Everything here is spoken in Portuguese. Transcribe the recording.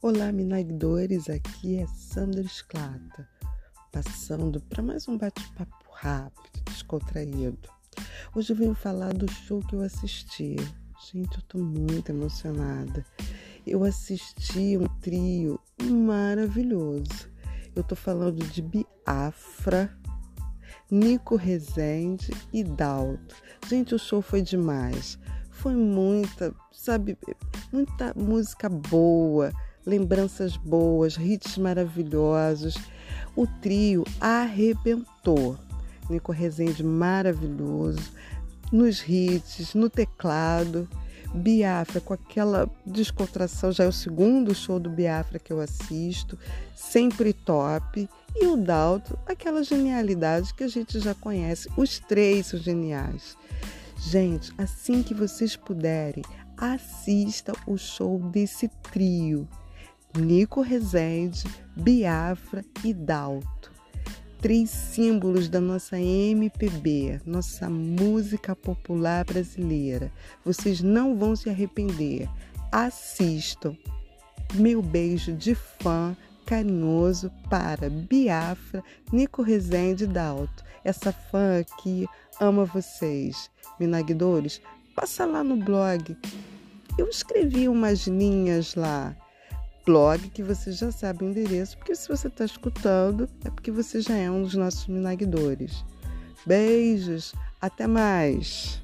Olá, minagdores, aqui é Sandra Esclata, passando para mais um bate-papo rápido, descontraído. Hoje eu venho falar do show que eu assisti. Gente, eu tô muito emocionada. Eu assisti um trio maravilhoso. Eu tô falando de Biafra, Nico Rezende e Dalto. Gente, o show foi demais. Foi muita, sabe, muita música boa lembranças boas, hits maravilhosos. O trio arrebentou. Nico Rezende maravilhoso, nos hits, no teclado. Biafra com aquela descontração, já é o segundo show do Biafra que eu assisto, sempre top. E o Dalto, aquela genialidade que a gente já conhece. Os três são geniais. Gente, assim que vocês puderem, assista o show desse trio. Nico Rezende, Biafra e Dalto. Três símbolos da nossa MPB, nossa música popular brasileira. Vocês não vão se arrepender. Assistam. Meu beijo de fã carinhoso para Biafra, Nico Rezende e Dalto. Essa fã aqui ama vocês. Minagdores, passa lá no blog. Eu escrevi umas linhas lá blog que você já sabe o endereço, porque se você está escutando, é porque você já é um dos nossos minagdores. Beijos, até mais!